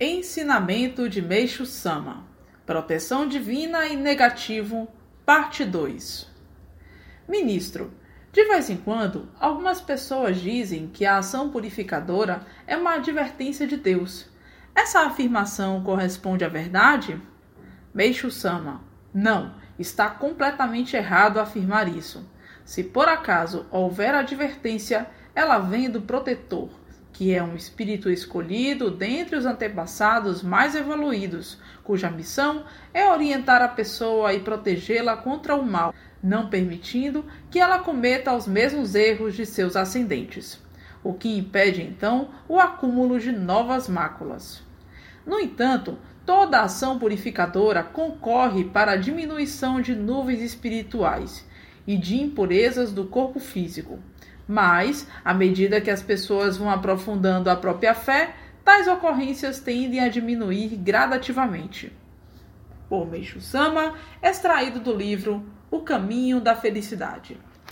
Ensinamento de Meixo Sama Proteção Divina e Negativo, Parte 2 Ministro, de vez em quando, algumas pessoas dizem que a ação purificadora é uma advertência de Deus. Essa afirmação corresponde à verdade? Meixo Sama Não, está completamente errado afirmar isso. Se por acaso houver advertência, ela vem do protetor que é um espírito escolhido dentre os antepassados mais evoluídos, cuja missão é orientar a pessoa e protegê-la contra o mal, não permitindo que ela cometa os mesmos erros de seus ascendentes, o que impede então o acúmulo de novas máculas. No entanto, toda ação purificadora concorre para a diminuição de nuvens espirituais e de impurezas do corpo físico mas, à medida que as pessoas vão aprofundando a própria fé, tais ocorrências tendem a diminuir gradativamente. Por Meixo Sama, extraído do livro O Caminho da Felicidade.